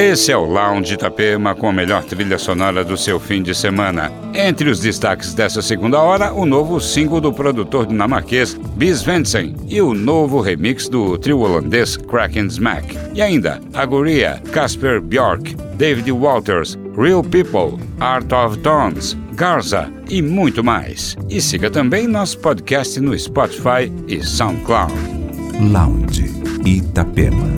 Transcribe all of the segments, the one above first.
Esse é o Lounge Itapema com a melhor trilha sonora do seu fim de semana. Entre os destaques dessa segunda hora, o novo single do produtor dinamarquês Bis Vensen e o novo remix do trio holandês Kraken Smack. E ainda a Guria, Casper Bjork, David Walters, Real People, Art of Tones, Garza e muito mais. E siga também nosso podcast no Spotify e SoundCloud. Lounge Itapema.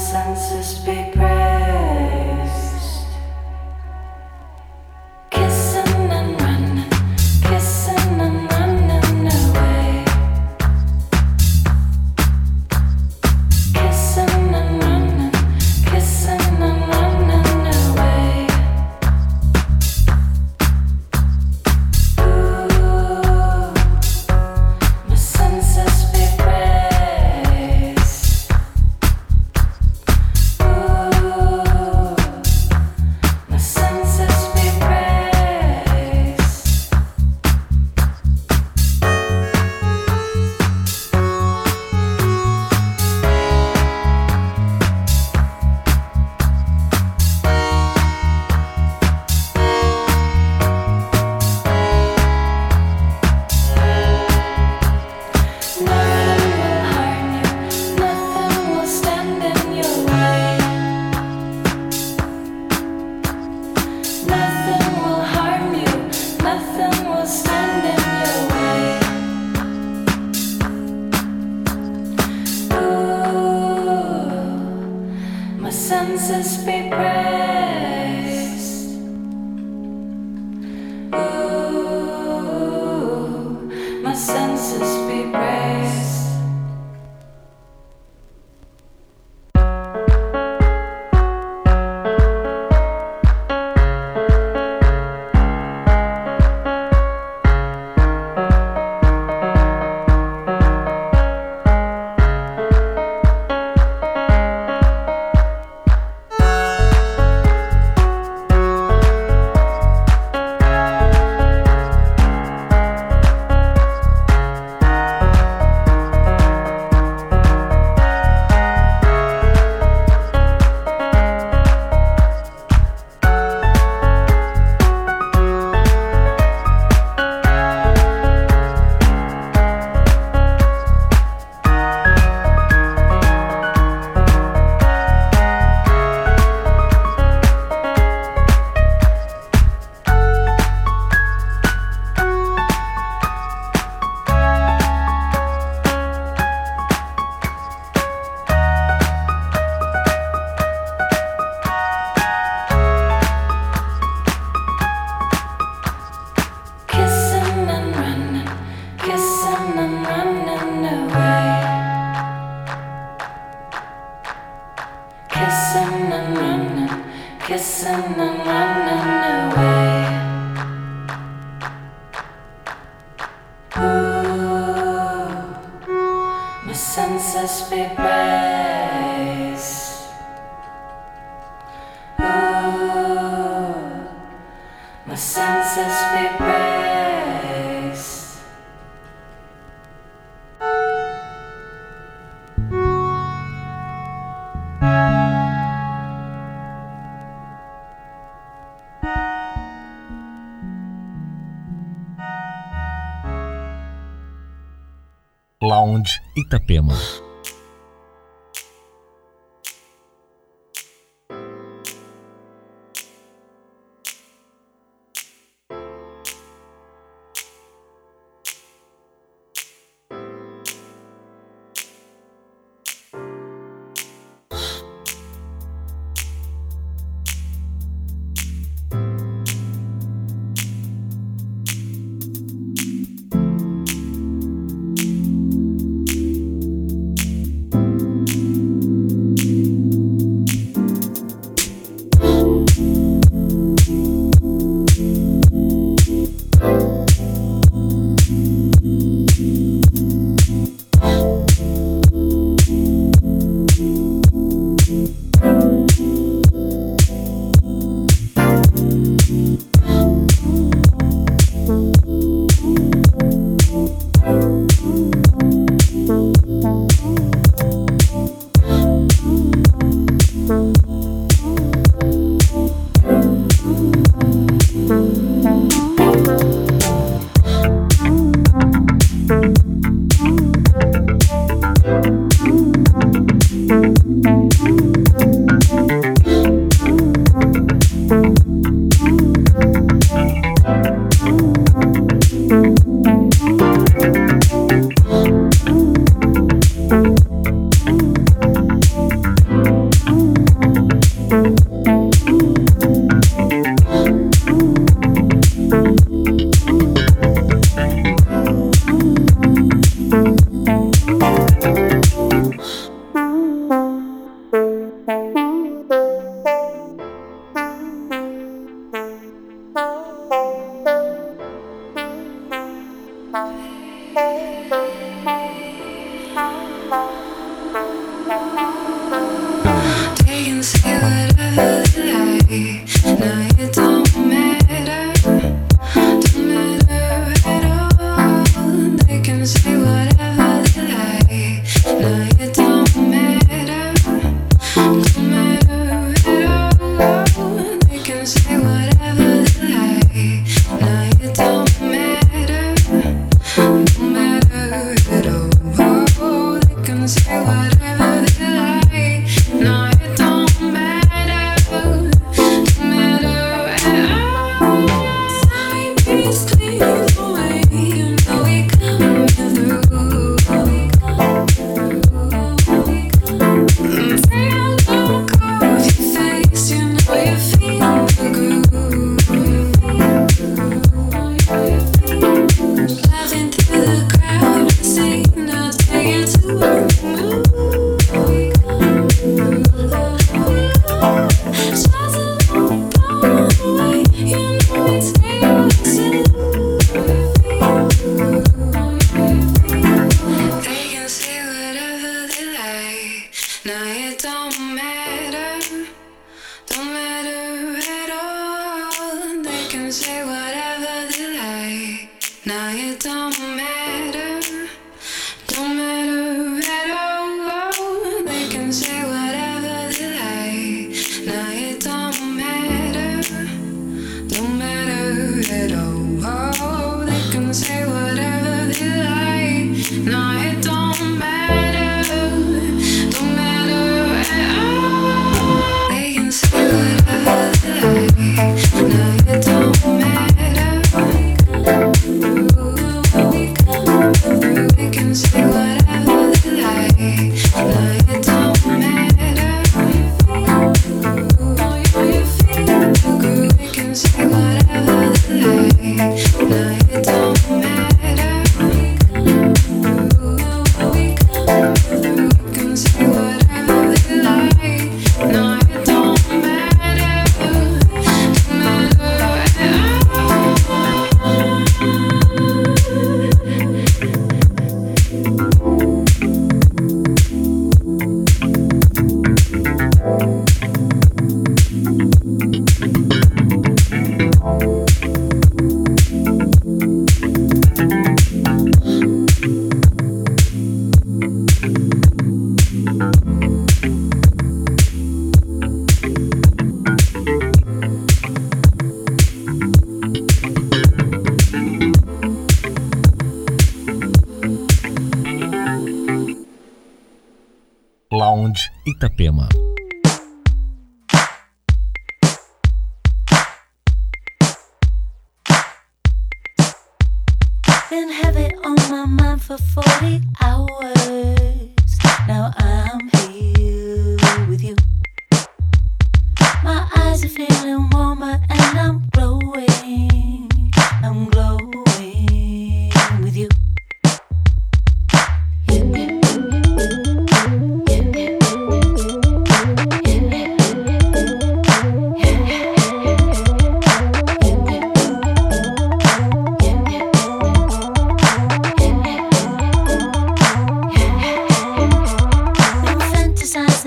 sense.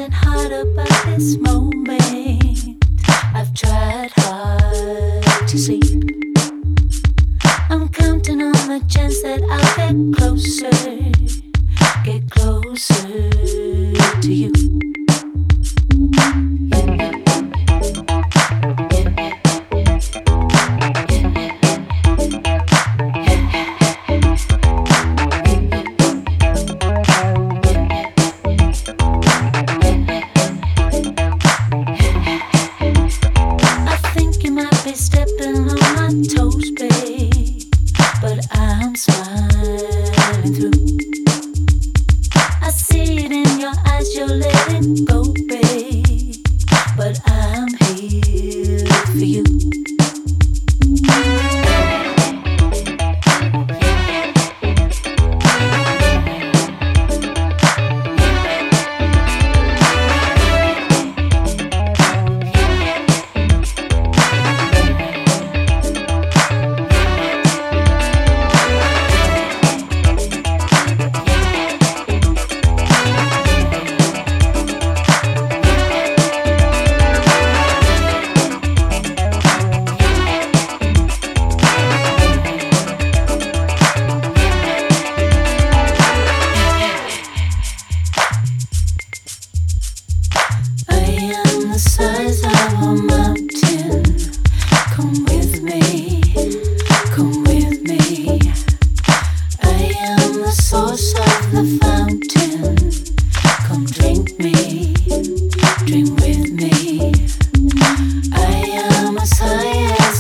nothing hard about this moment. I've tried hard to see. I'm counting on the chance that I'll get closer, get closer to you.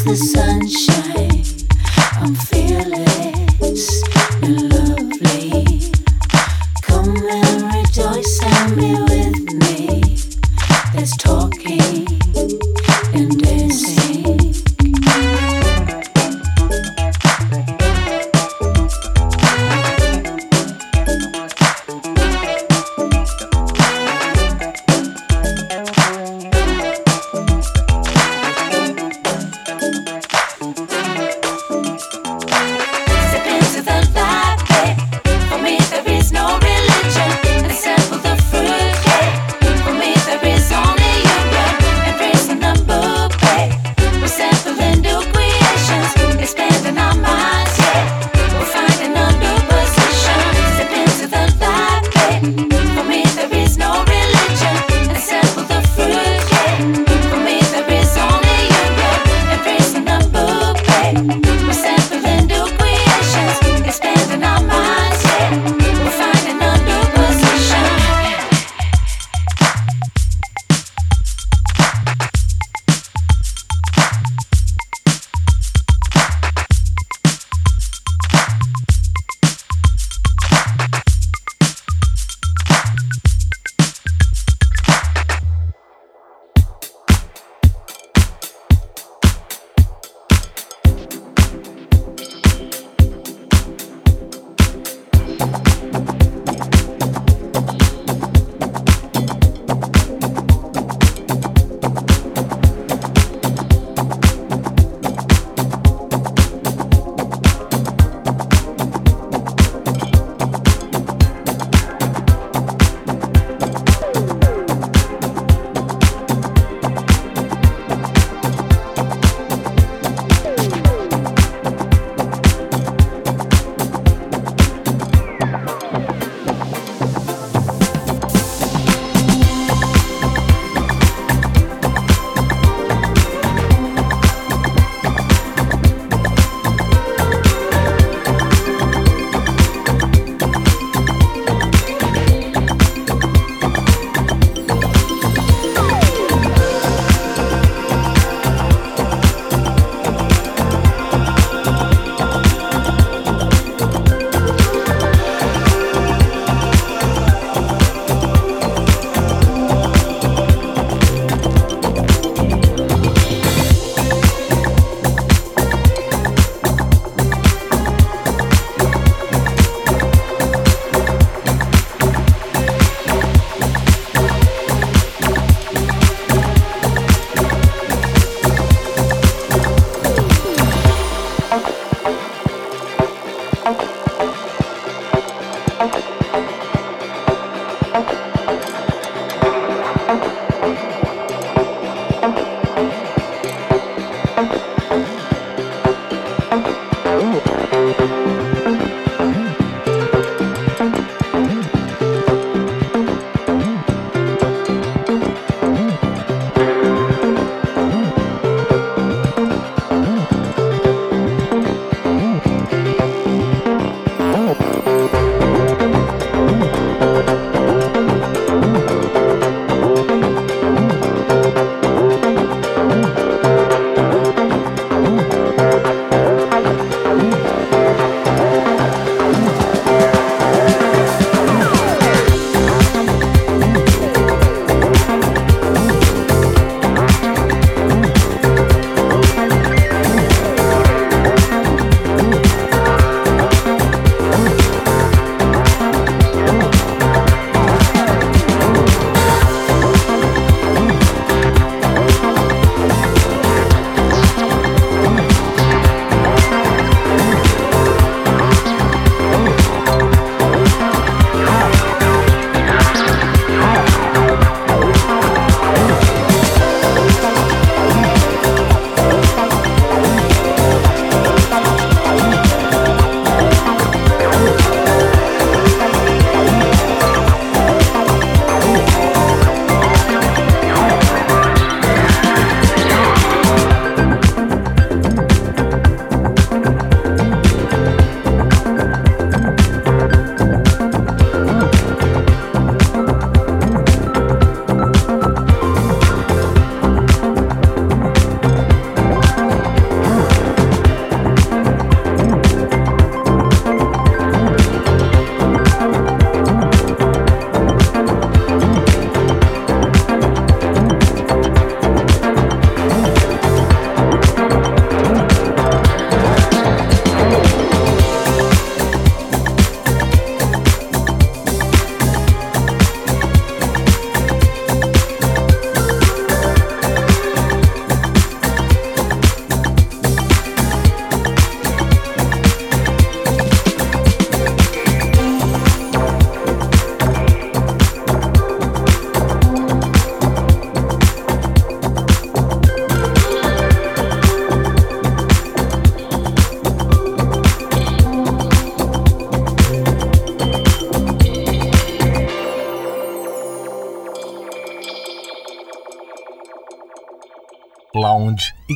the sunshine I'm feeling.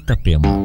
Itapema.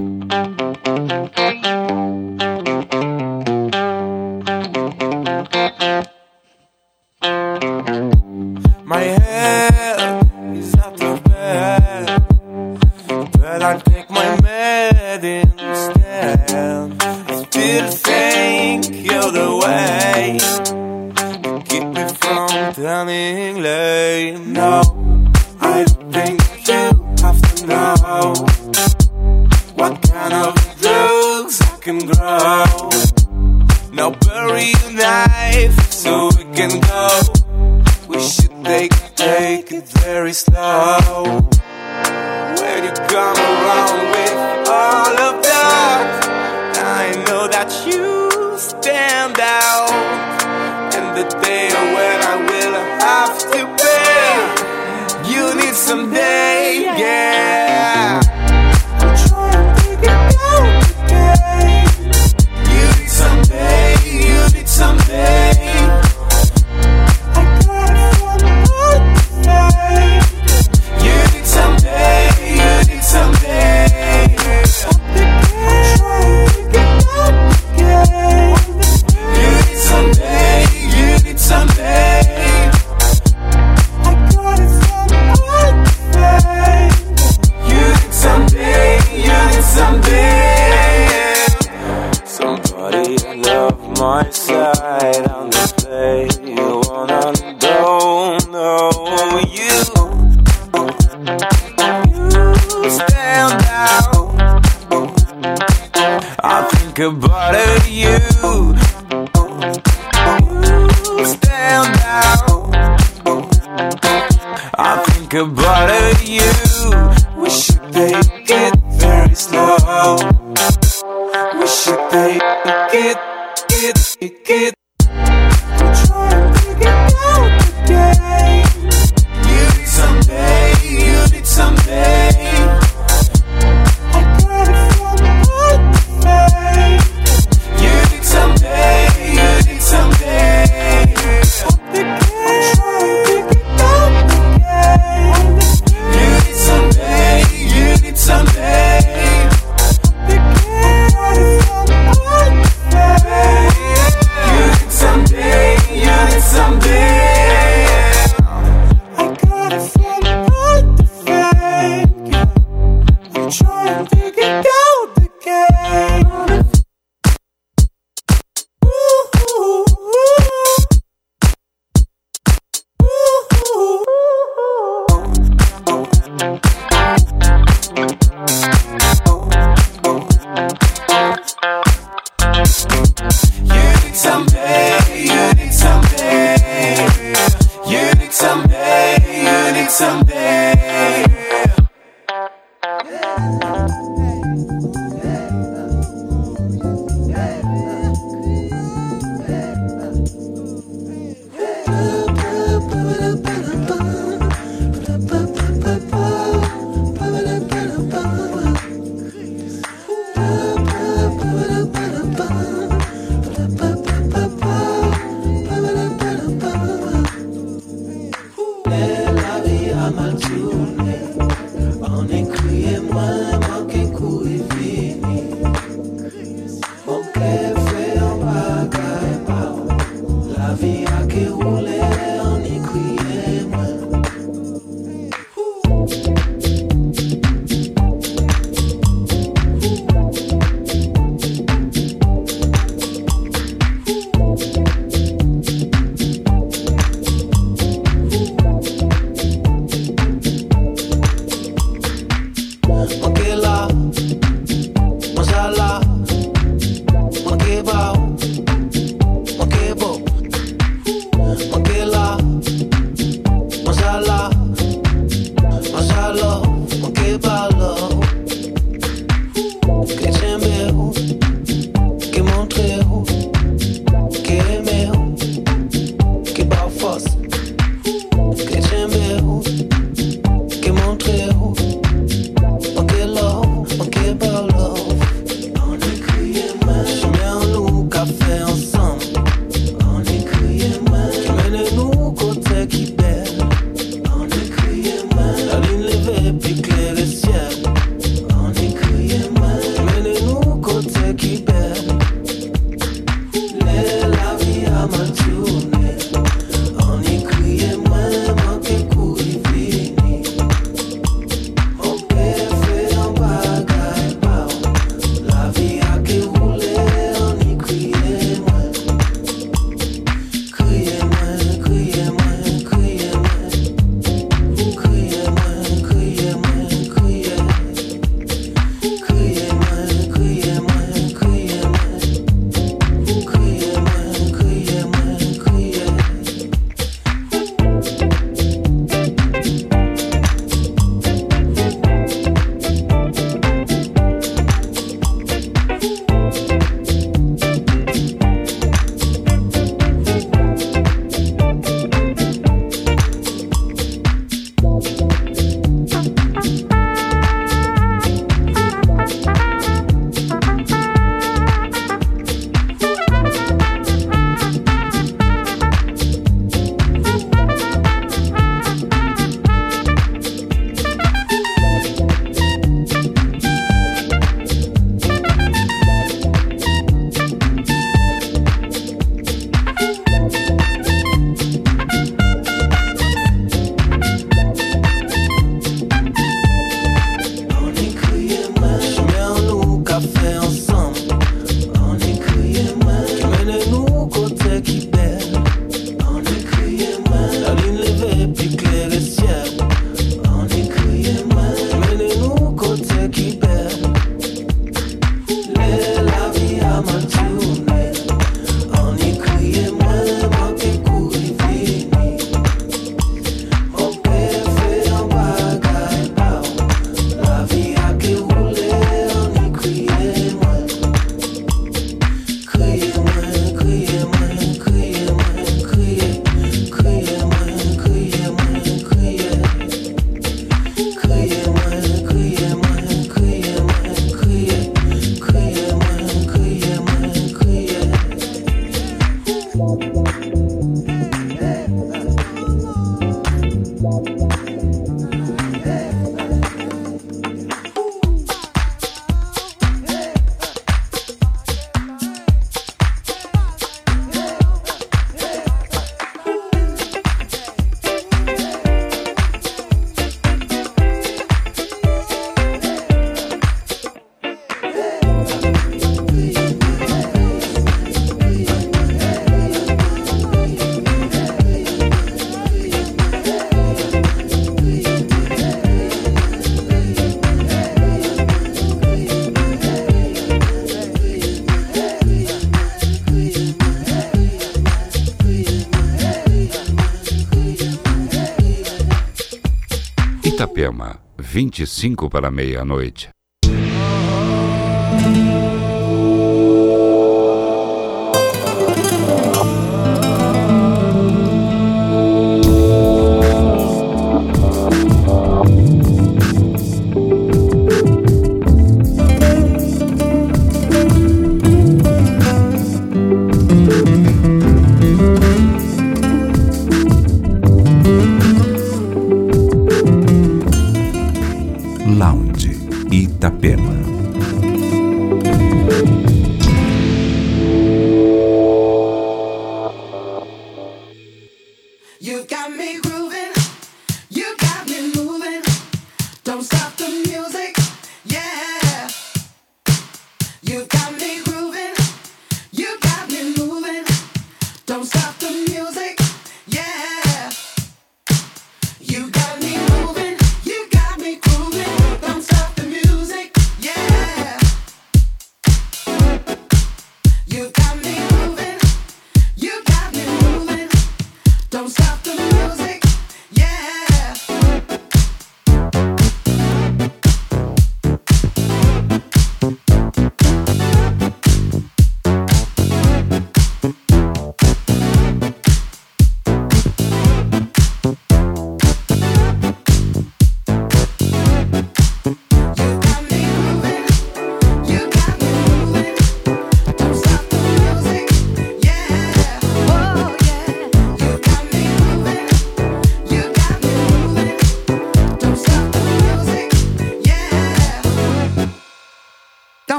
25 para meia-noite.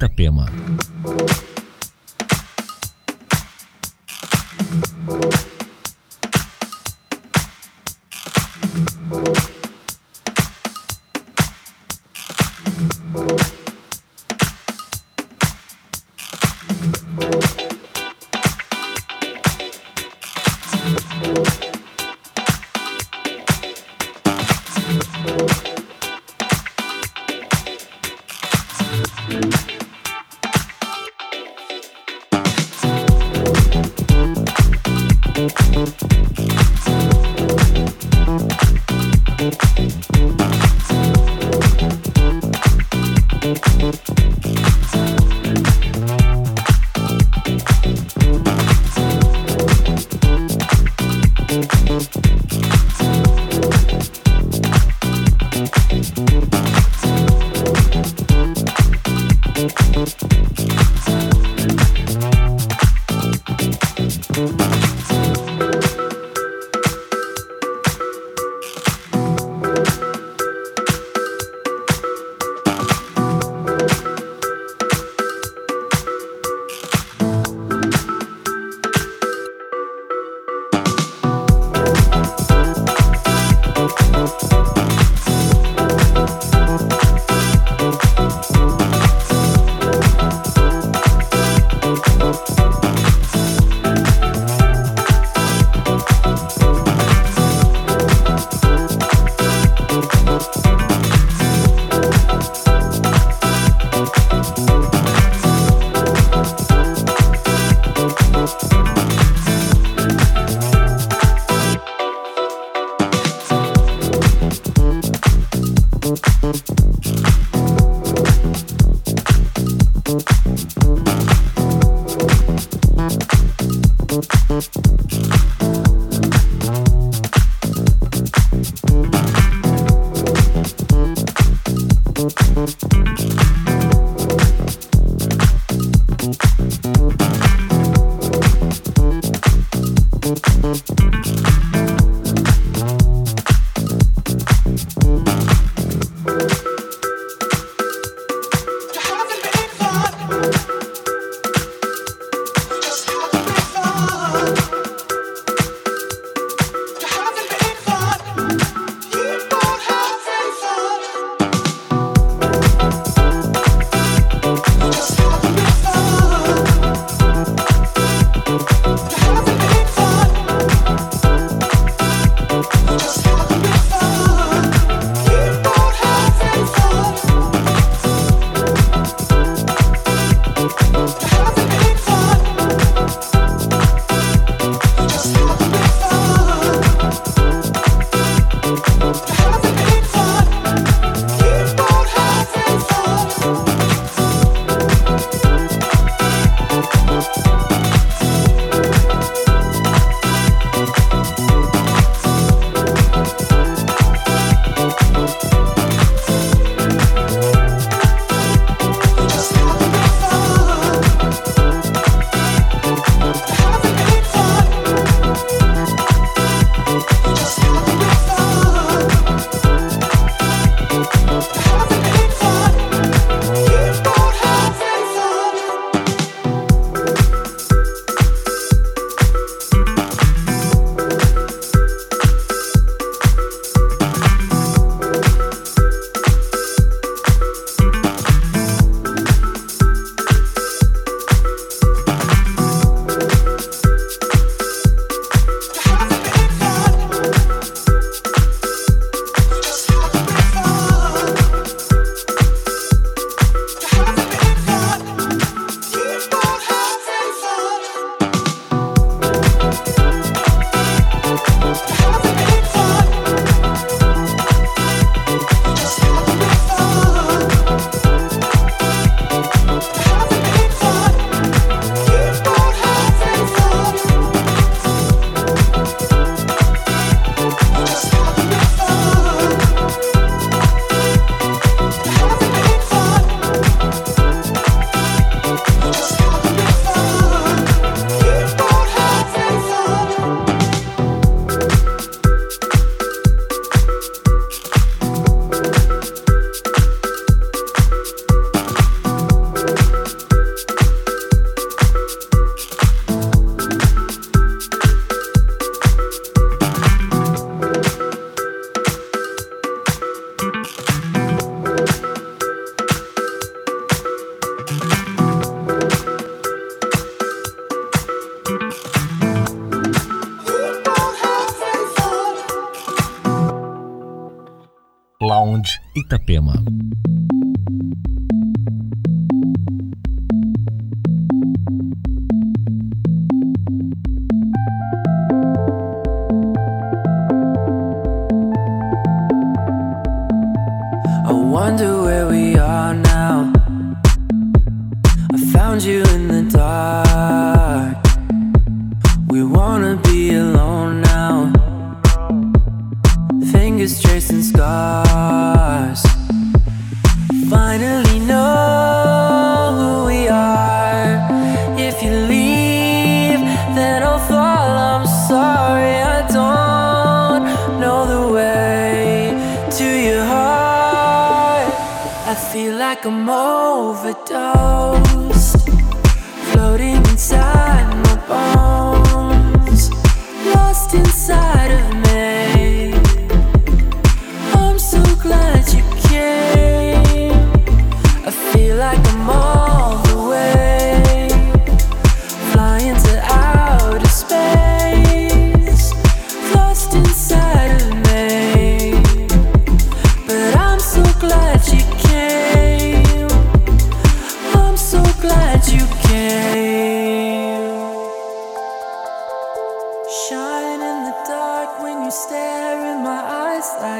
Itapema.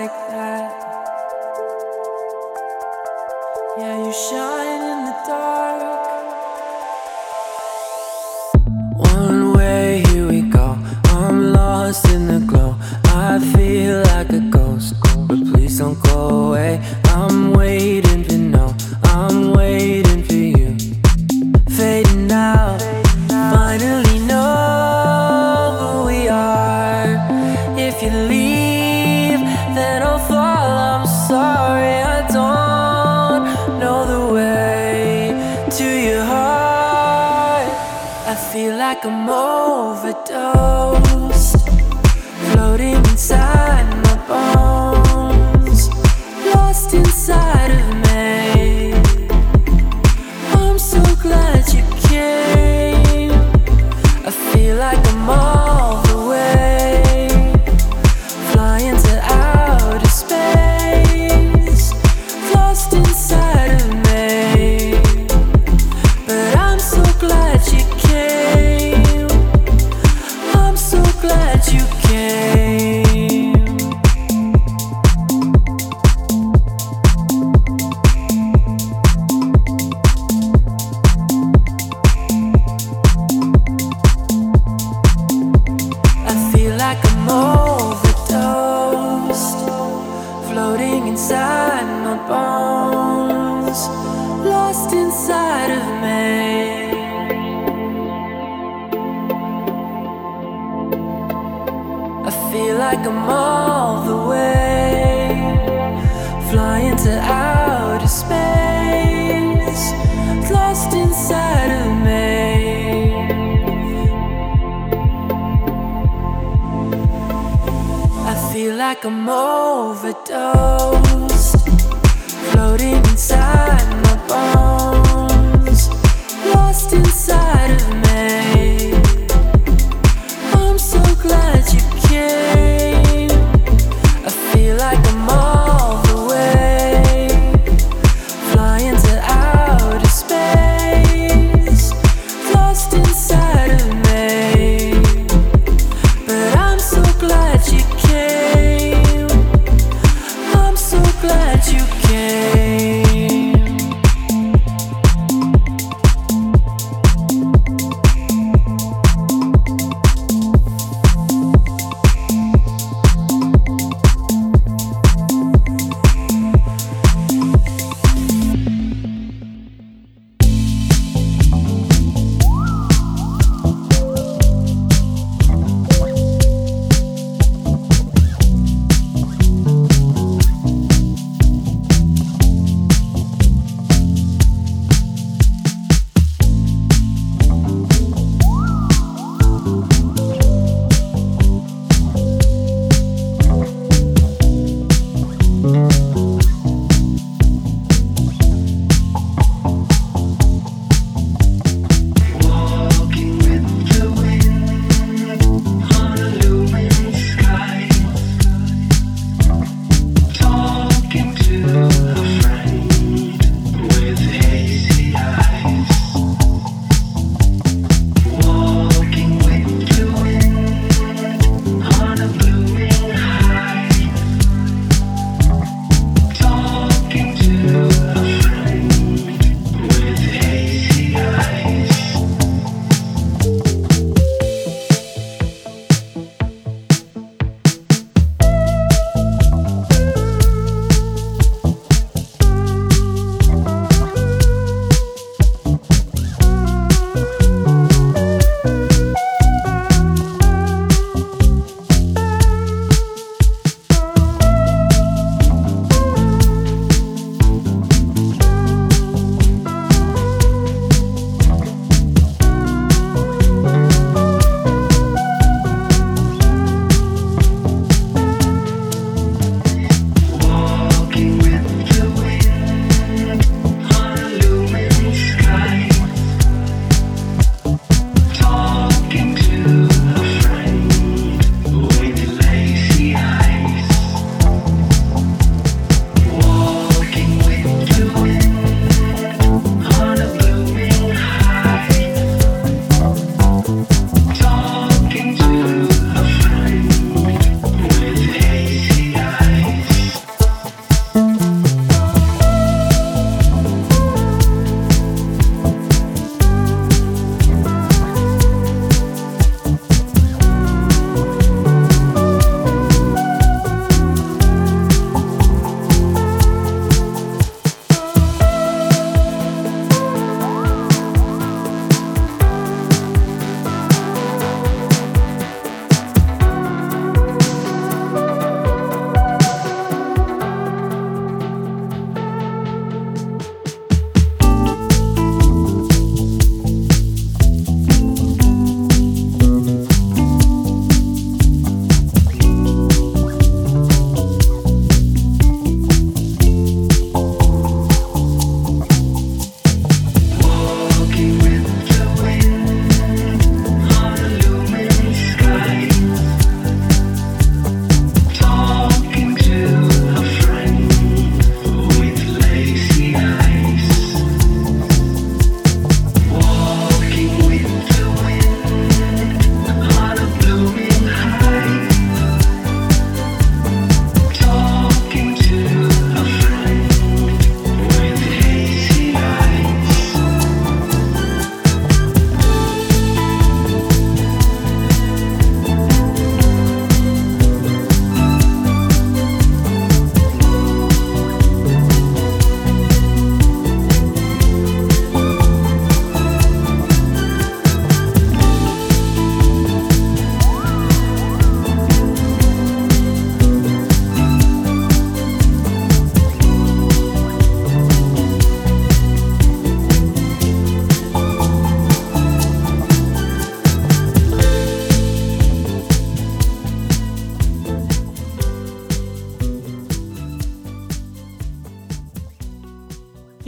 like that. Yeah, you shine in the dark. One way, here we go. I'm lost in the glow. I feel like a ghost. But please don't go away. I'm waiting. inside of me. I feel like I'm overdosed, floating inside.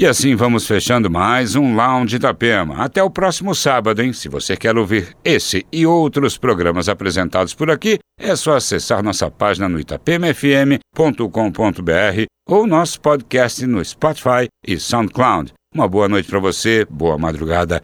E assim vamos fechando mais um Lounge Itapema. Até o próximo sábado, hein? Se você quer ouvir esse e outros programas apresentados por aqui, é só acessar nossa página no itapemafm.com.br ou nosso podcast no Spotify e SoundCloud. Uma boa noite para você, boa madrugada